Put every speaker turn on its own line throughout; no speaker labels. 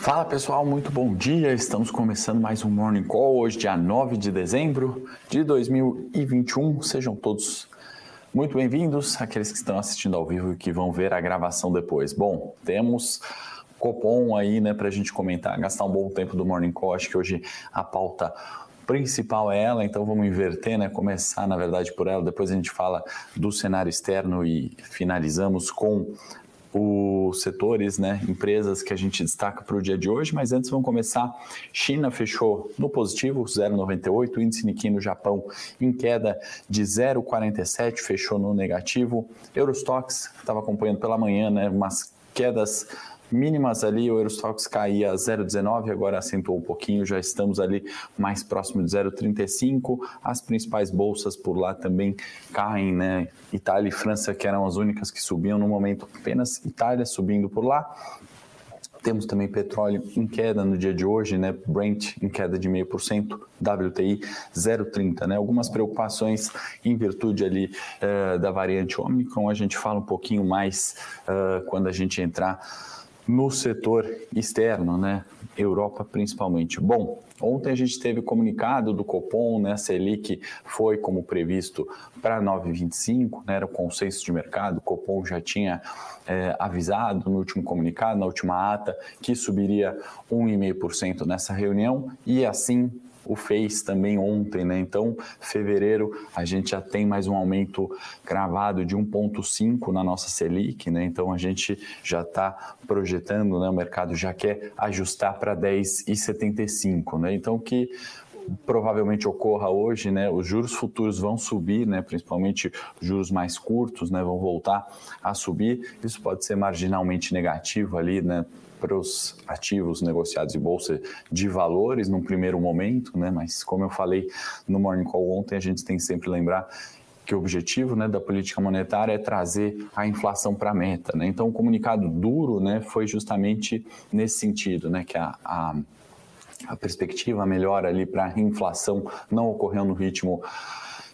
Fala pessoal, muito bom dia. Estamos começando mais um Morning Call hoje, dia 9 de dezembro de 2021. Sejam todos muito bem-vindos, aqueles que estão assistindo ao vivo e que vão ver a gravação depois. Bom, temos Copom aí, né, para a gente comentar, gastar um bom tempo do Morning Call. Acho que hoje a pauta principal é ela, então vamos inverter, né? Começar, na verdade, por ela, depois a gente fala do cenário externo e finalizamos com os setores, né, empresas que a gente destaca para o dia de hoje, mas antes vamos começar. China fechou no positivo, 0,98, índice Nikkei no Japão em queda de 0,47, fechou no negativo. Eurostox, estava acompanhando pela manhã, né, umas quedas mínimas ali, o Eurostox caía 0,19, agora acentuou um pouquinho, já estamos ali mais próximo de 0,35. As principais bolsas por lá também caem, né? Itália e França, que eram as únicas que subiam no momento, apenas Itália subindo por lá. Temos também petróleo em queda no dia de hoje, né? Brent em queda de 0,5%, WTI 0,30%, né? Algumas preocupações em virtude ali uh, da variante Omicron, a gente fala um pouquinho mais uh, quando a gente entrar no setor externo, né? Europa principalmente. Bom, ontem a gente teve o comunicado do Copom, né? A Selic foi como previsto para 9,25, né? Era o consenso de mercado. O Copom já tinha é, avisado no último comunicado, na última ata, que subiria 1,5% nessa reunião e assim o fez também ontem, né? Então, fevereiro a gente já tem mais um aumento cravado de 1,5 na nossa Selic, né? Então a gente já está projetando, né? O mercado já quer ajustar para 10,75, né? Então que provavelmente ocorra hoje, né? Os juros futuros vão subir, né? Principalmente juros mais curtos, né? Vão voltar a subir. Isso pode ser marginalmente negativo ali, né? Para os ativos negociados em bolsa de valores num primeiro momento, né? Mas como eu falei no Morning Call ontem, a gente tem que sempre lembrar que o objetivo né, da política monetária é trazer a inflação para a meta. Né? Então, o comunicado duro né, foi justamente nesse sentido, né, que a, a, a perspectiva melhor ali para a inflação não ocorreu no ritmo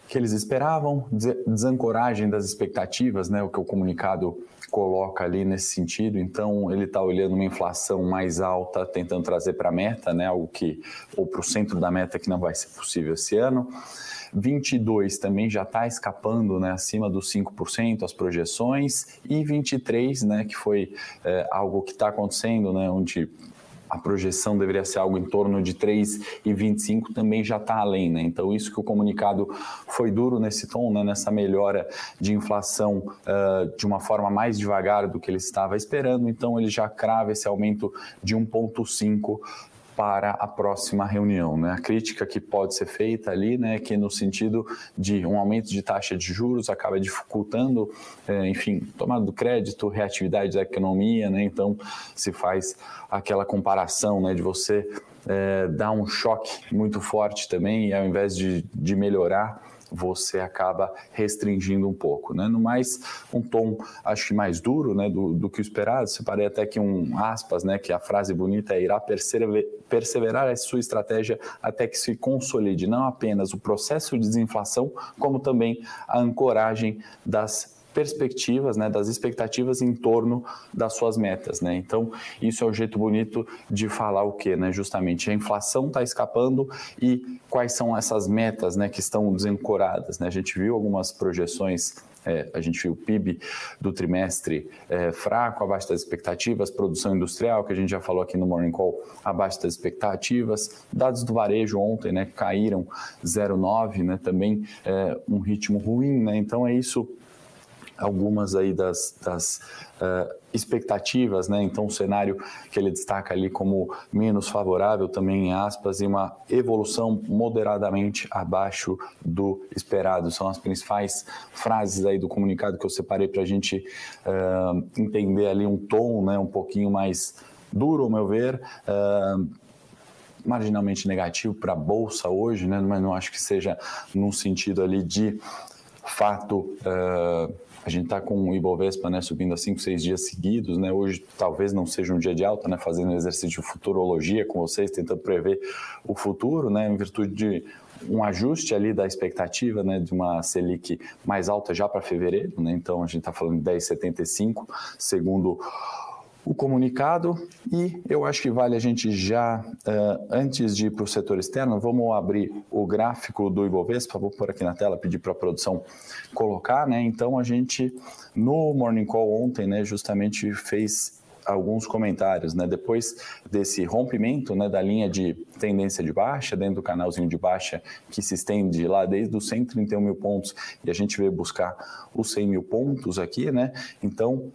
que eles esperavam, desancoragem das expectativas, né, o que o comunicado coloca ali nesse sentido. Então, ele está olhando uma inflação mais alta, tentando trazer para a meta, né, algo que, ou para o centro da meta, que não vai ser possível esse ano. 22 também já está escapando né, acima dos 5% as projeções, e 23, né, que foi é, algo que está acontecendo, né, onde a projeção deveria ser algo em torno de 3,25, também já está além, né? Então, isso que o comunicado foi duro nesse tom, né? nessa melhora de inflação uh, de uma forma mais devagar do que ele estava esperando, então ele já crava esse aumento de 1,5 para a próxima reunião. Né? A crítica que pode ser feita ali, né, que no sentido de um aumento de taxa de juros acaba dificultando, é, enfim, tomada do crédito, reatividade da economia, né? então se faz aquela comparação né, de você é, dar um choque muito forte também e ao invés de, de melhorar, você acaba restringindo um pouco. Né? No mais, um tom acho que mais duro né, do, do que o esperado. Separei até que um aspas, né, que a frase bonita é irá perseverar a sua estratégia até que se consolide não apenas o processo de desinflação, como também a ancoragem das perspectivas, né, das expectativas em torno das suas metas, né? Então, isso é o jeito bonito de falar o que, né? Justamente a inflação está escapando e quais são essas metas, né, que estão desencoradas, né? A gente viu algumas projeções é, a gente viu o PIB do trimestre é, fraco, abaixo das expectativas, produção industrial, que a gente já falou aqui no Morning Call, abaixo das expectativas, dados do varejo ontem, né, caíram 0,9, né, também é, um ritmo ruim, né, então é isso algumas aí das, das uh, expectativas, né? Então, o cenário que ele destaca ali como menos favorável, também em aspas, e uma evolução moderadamente abaixo do esperado. São as principais frases aí do comunicado que eu separei para a gente uh, entender ali um tom, né? Um pouquinho mais duro, ao meu ver. Uh, marginalmente negativo para a bolsa hoje, né? mas não acho que seja num sentido ali de fato uh, a gente está com o Ibovespa né, subindo há cinco, seis dias seguidos. Né? Hoje talvez não seja um dia de alta, né, fazendo um exercício de futurologia com vocês, tentando prever o futuro, né, em virtude de um ajuste ali da expectativa né, de uma Selic mais alta já para fevereiro. Né? Então a gente está falando de 10,75, segundo o comunicado e eu acho que vale a gente já, uh, antes de ir para o setor externo, vamos abrir o gráfico do Ibovespa, vou pôr aqui na tela, pedir para a produção colocar, né? Então a gente, no Morning Call ontem, né, justamente fez alguns comentários, né? Depois desse rompimento, né, da linha de tendência de baixa, dentro do canalzinho de baixa que se estende lá desde os 131 mil pontos e a gente veio buscar os 100 mil pontos aqui, né? Então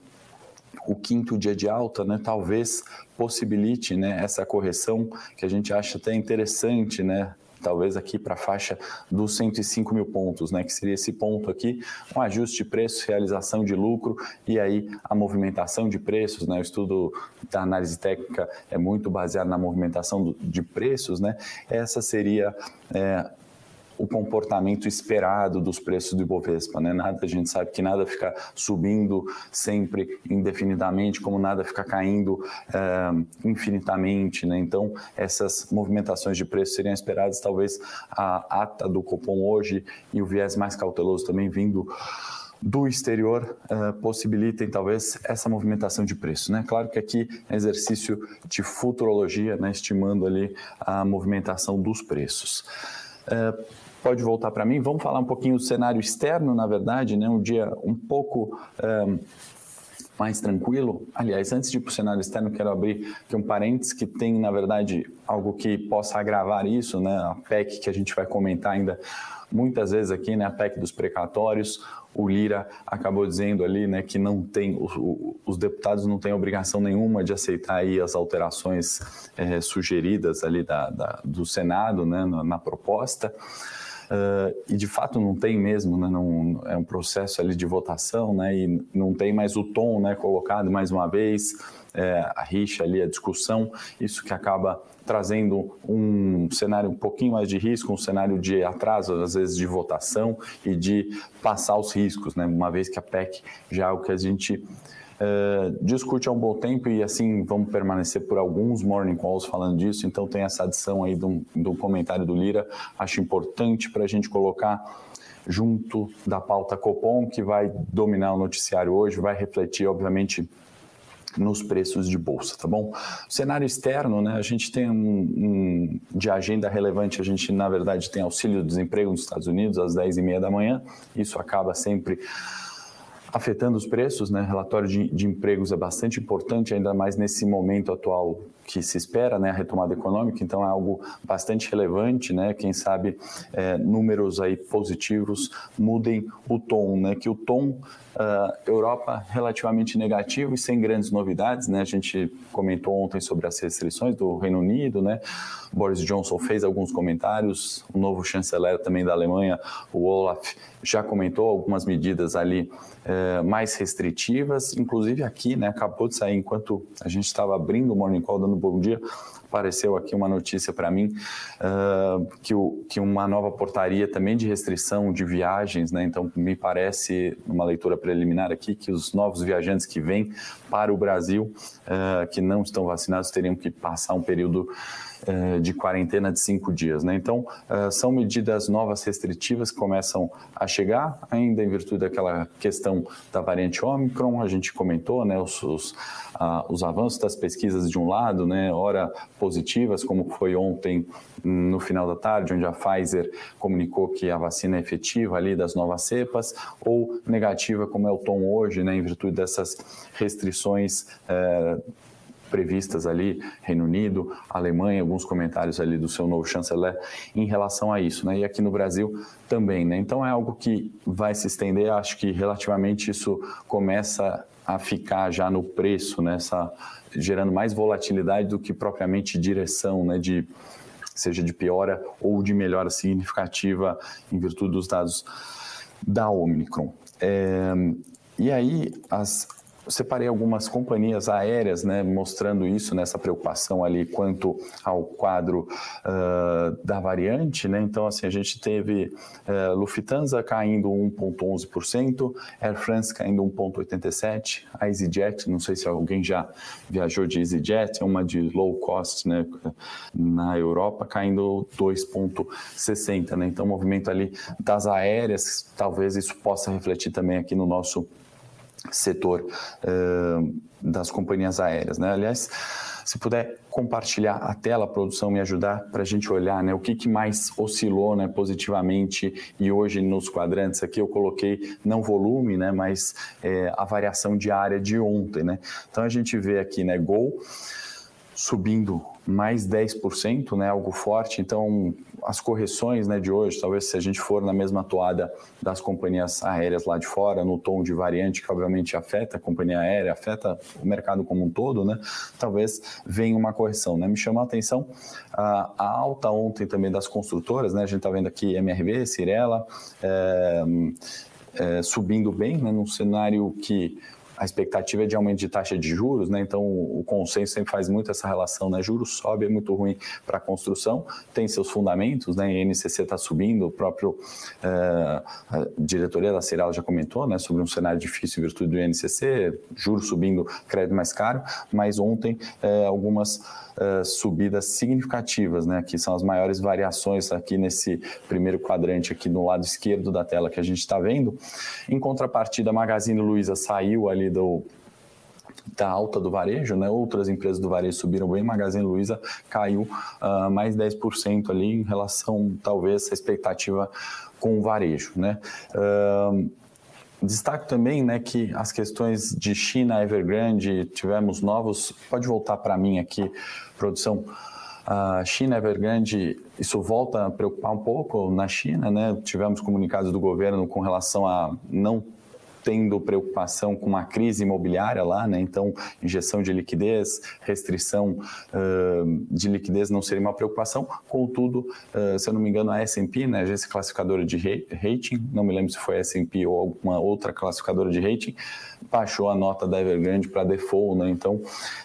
o quinto dia de alta, né, talvez possibilite né, essa correção que a gente acha até interessante, né, talvez aqui para a faixa dos 105 mil pontos, né, que seria esse ponto aqui, um ajuste de preço, realização de lucro e aí a movimentação de preços, né, o estudo da análise técnica é muito baseado na movimentação de preços, né, essa seria é, o comportamento esperado dos preços do Ibovespa, né? Nada, a gente sabe que nada fica subindo sempre indefinidamente, como nada fica caindo é, infinitamente, né? Então, essas movimentações de preço seriam esperadas, talvez a ata do Copom hoje e o viés mais cauteloso também vindo do exterior uh, possibilitem talvez essa movimentação de preço, né? Claro que aqui é exercício de futurologia, né? Estimando ali a movimentação dos preços. Uh, pode voltar para mim. Vamos falar um pouquinho do cenário externo, na verdade, né? Um dia um pouco um, mais tranquilo. Aliás, antes de ir para o cenário externo, quero abrir aqui um parênteses que tem, na verdade, algo que possa agravar isso, né? A PEC que a gente vai comentar ainda muitas vezes aqui, né? A PEC dos precatórios. O Lira acabou dizendo ali, né, que não tem os, os deputados não têm obrigação nenhuma de aceitar aí as alterações é, sugeridas ali da, da, do Senado, né, na, na proposta. Uh, e de fato não tem mesmo, né? não, é um processo ali de votação, né? e não tem mais o tom né, colocado mais uma vez, é, a rixa ali, a discussão, isso que acaba trazendo um cenário um pouquinho mais de risco, um cenário de atraso, às vezes, de votação e de passar os riscos, né? uma vez que a PEC já é o que a gente Uh, discute há um bom tempo e assim vamos permanecer por alguns morning calls falando disso. Então tem essa adição aí do, do comentário do Lira, acho importante para a gente colocar junto da pauta Copom, que vai dominar o noticiário hoje, vai refletir, obviamente, nos preços de bolsa, tá bom? Cenário externo, né, a gente tem um, um, de agenda relevante, a gente na verdade tem auxílio desemprego nos Estados Unidos às 10 e meia da manhã, isso acaba sempre afetando os preços, né? Relatório de, de, empregos é bastante importante, ainda mais nesse momento atual que se espera, né? A retomada econômica, então é algo bastante relevante, né? Quem sabe é, números aí positivos mudem o tom, né? Que o tom uh, Europa relativamente negativo e sem grandes novidades, né? A gente comentou ontem sobre as restrições do Reino Unido, né? Boris Johnson fez alguns comentários, o novo chanceler também da Alemanha, o Olaf, já comentou algumas medidas ali é, mais restritivas, inclusive aqui, né, acabou de sair, enquanto a gente estava abrindo o Morning Call, dando bom dia, apareceu aqui uma notícia para mim uh, que, o, que uma nova portaria também de restrição de viagens, né? Então me parece, numa leitura preliminar aqui, que os novos viajantes que vêm para o Brasil, uh, que não estão vacinados, teriam que passar um período de quarentena de cinco dias, né? Então são medidas novas restritivas que começam a chegar, ainda em virtude daquela questão da variante Omicron, a gente comentou, né? Os, os, os avanços das pesquisas de um lado, né? Ora positivas, como foi ontem no final da tarde, onde a Pfizer comunicou que a vacina é efetiva ali das novas cepas, ou negativa, como é o tom hoje, né, em virtude dessas restrições. É, previstas ali, Reino Unido, Alemanha, alguns comentários ali do seu novo chanceler em relação a isso, né? E aqui no Brasil também, né? Então é algo que vai se estender, acho que relativamente isso começa a ficar já no preço, né? gerando mais volatilidade do que propriamente direção, né, de seja de piora ou de melhora significativa em virtude dos dados da Omicron. É, e aí, as, separei algumas companhias aéreas, né, mostrando isso nessa preocupação ali quanto ao quadro uh, da variante, né? Então, assim, a gente teve uh, Lufthansa caindo 1,11%, Air France caindo 1,87%, a EasyJet, não sei se alguém já viajou de EasyJet, é uma de low cost, né, na Europa, caindo 2,60%, né? Então, o movimento ali das aéreas, talvez isso possa refletir também aqui no nosso setor uh, das companhias aéreas. Né? Aliás, se puder compartilhar a tela, a produção, me ajudar para a gente olhar né, o que, que mais oscilou né, positivamente e hoje nos quadrantes aqui eu coloquei não volume, né, mas é, a variação diária de ontem. Né? Então a gente vê aqui né, Gol subindo mais 10%, né, algo forte. Então, as correções né, de hoje, talvez se a gente for na mesma toada das companhias aéreas lá de fora, no tom de variante que obviamente afeta a companhia aérea, afeta o mercado como um todo, né, talvez venha uma correção. Né? Me chamou a atenção a, a alta ontem também das construtoras, né? a gente está vendo aqui MRV, Cirela, é, é, subindo bem, né, num cenário que a expectativa é de aumento de taxa de juros, né? Então o consenso sempre faz muito essa relação, né? Juros sobe é muito ruim para a construção, tem seus fundamentos, né? A NCC está subindo, o próprio eh, a diretoria da Cirela já comentou, né? Sobre um cenário difícil em virtude do INCC, juros subindo, crédito mais caro, mas ontem eh, algumas uh, subidas significativas, né? Que são as maiores variações aqui nesse primeiro quadrante aqui no lado esquerdo da tela que a gente está vendo. Em contrapartida, a Magazine Luiza saiu ali da alta do varejo, né? Outras empresas do varejo subiram bem, Magazine Luiza caiu uh, mais 10% ali em relação, talvez, à expectativa com o varejo, né? Uh, Destaco também né, que as questões de China, Evergrande, tivemos novos. Pode voltar para mim aqui, produção. A China, Evergrande, isso volta a preocupar um pouco na China, né? Tivemos comunicados do governo com relação a não tendo preocupação com uma crise imobiliária lá, né? Então, injeção de liquidez, restrição uh, de liquidez não seria uma preocupação. Contudo, uh, se eu não me engano, a S&P, né, agência classificadora de rating, não me lembro se foi S&P ou alguma outra classificadora de rating, baixou a nota da Evergrande para default, né? Então,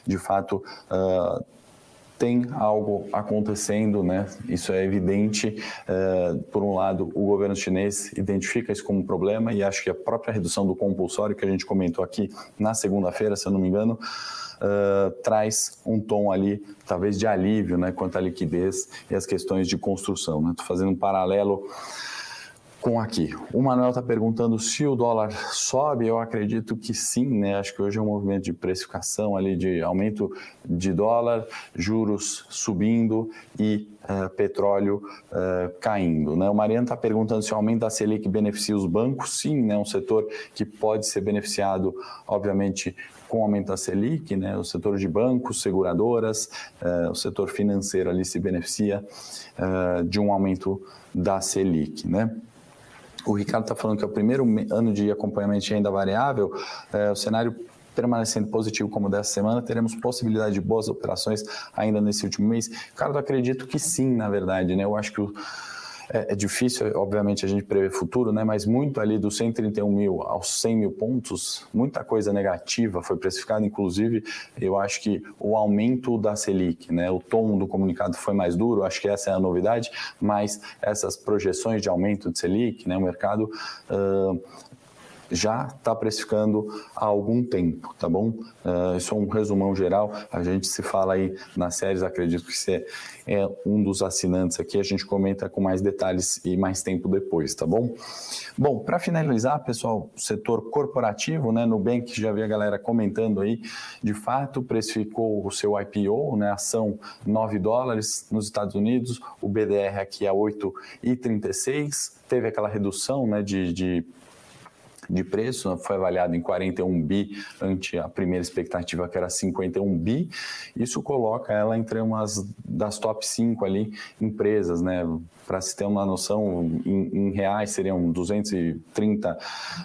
de fato, uh, tem algo acontecendo, né? Isso é evidente. Uh, por um lado, o governo chinês identifica isso como um problema e acho que a própria redução do compulsório que a gente comentou aqui na segunda-feira, se eu não me engano, uh, traz um tom ali, talvez de alívio, né? Quanto à liquidez e as questões de construção. Estou né? fazendo um paralelo com aqui. O Manuel está perguntando se o dólar sobe, eu acredito que sim, né? Acho que hoje é um movimento de precificação ali, de aumento de dólar, juros subindo e uh, petróleo uh, caindo. Né? O Mariano está perguntando se o aumento da Selic beneficia os bancos. Sim, né? um setor que pode ser beneficiado, obviamente, com o aumento da Selic, né? o setor de bancos, seguradoras, uh, o setor financeiro ali se beneficia de um aumento da Selic. Né? O Ricardo está falando que é o primeiro ano de acompanhamento de renda variável, é, o cenário permanecendo positivo como dessa semana, teremos possibilidade de boas operações ainda nesse último mês? Cara, eu acredito que sim, na verdade, né? Eu acho que o é, é, difícil, obviamente, a gente prever futuro, né? mas muito ali dos 131 mil aos 100 mil pontos, muita coisa negativa foi precificada, inclusive eu acho que o aumento da Selic, né? o tom do comunicado foi mais duro, acho que essa é a novidade, mas essas projeções de aumento de Selic, né? o mercado uh, já está precificando há algum tempo, tá bom? Uh, isso é um resumão geral. A gente se fala aí nas séries, acredito que você é um dos assinantes aqui, a gente comenta com mais detalhes e mais tempo depois, tá bom? Bom, para finalizar, pessoal, setor corporativo, né? Nubank, já vi a galera comentando aí, de fato precificou o seu IPO, né? Ação 9 dólares nos Estados Unidos, o BDR aqui a 8,36, teve aquela redução né, de, de de preço, foi avaliado em 41 bi ante a primeira expectativa que era 51 bi. Isso coloca ela entre umas das top 5 ali empresas, né? Para se ter uma noção, em, em, reais seriam 230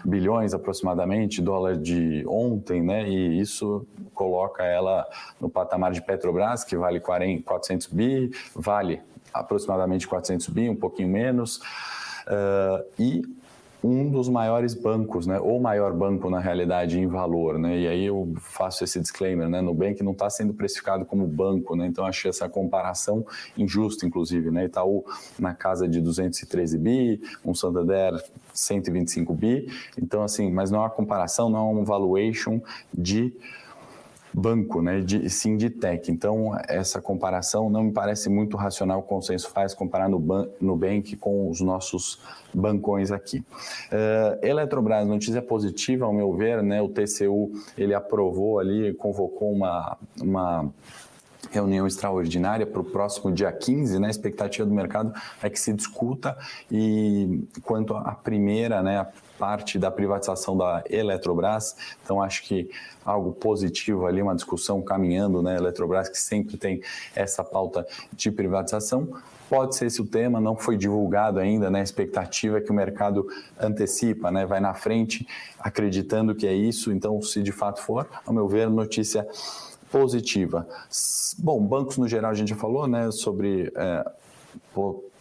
bilhões aproximadamente, dólar de ontem, né? E isso coloca ela no patamar de Petrobras, que vale 40, 400 bi, vale aproximadamente 400 bi, um pouquinho menos. Uh, e um dos maiores bancos, né, ou maior banco na realidade em valor, né, e aí eu faço esse disclaimer, né, Nubank não está sendo precificado como banco, né, então achei essa comparação injusta, inclusive, né, Itaú na casa de 213 bi, um Santander 125 bi, então assim, mas não é uma comparação, não é um valuation de banco, né, de, sim de tech. Então, essa comparação não me parece muito racional, o consenso faz comparar no Nubank com os nossos bancões aqui. Uh, Eletrobras, notícia positiva, ao meu ver, né, o TCU ele aprovou ali, convocou uma, uma reunião extraordinária para o próximo dia 15, né? A expectativa do mercado é que se discuta e quanto à primeira, né, a parte da privatização da Eletrobras, então acho que algo positivo ali, uma discussão caminhando, né? Eletrobras que sempre tem essa pauta de privatização. Pode ser esse o tema, não foi divulgado ainda, né? A expectativa é que o mercado antecipa, né? Vai na frente, acreditando que é isso. Então, se de fato for, ao meu ver, notícia positiva. Bom, bancos no geral a gente já falou, né, sobre é,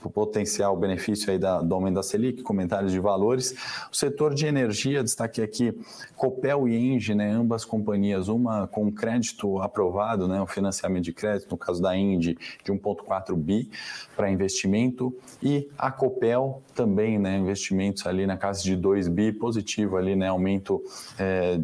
potencial benefício aí da, do aumento da Selic, comentários de valores. O setor de energia, destaque aqui Copel e Engie, né, ambas companhias, uma com crédito aprovado, né, o financiamento de crédito, no caso da Engie, de 1,4 bi para investimento, e a Copel também, né, investimentos ali na casa de 2 bi, positivo ali, né, aumento é,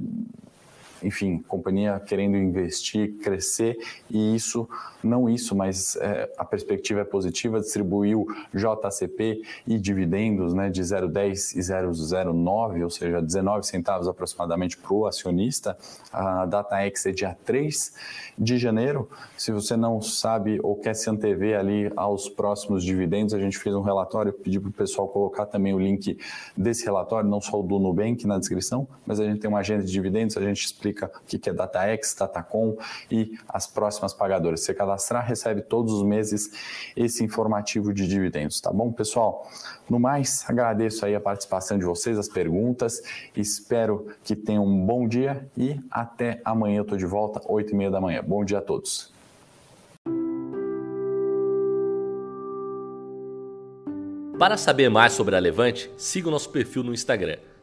enfim, companhia querendo investir, crescer, e isso, não isso, mas é, a perspectiva é positiva, distribuiu JCP e dividendos né, de 0,10 e 0,09, ou seja, 19 centavos aproximadamente para o acionista. A DataX é dia 3 de janeiro. Se você não sabe ou quer se antever ali aos próximos dividendos, a gente fez um relatório, pedi para o pessoal colocar também o link desse relatório, não só o do Nubank na descrição, mas a gente tem uma agenda de dividendos, a gente explica explica o que é DataX, Datacom e as próximas pagadoras. Você cadastrar, recebe todos os meses esse informativo de dividendos, tá bom, pessoal? No mais, agradeço aí a participação de vocês, as perguntas, espero que tenham um bom dia e até amanhã eu estou de volta, 8 e meia da manhã. Bom dia a todos.
Para saber mais sobre a Levante, siga o nosso perfil no Instagram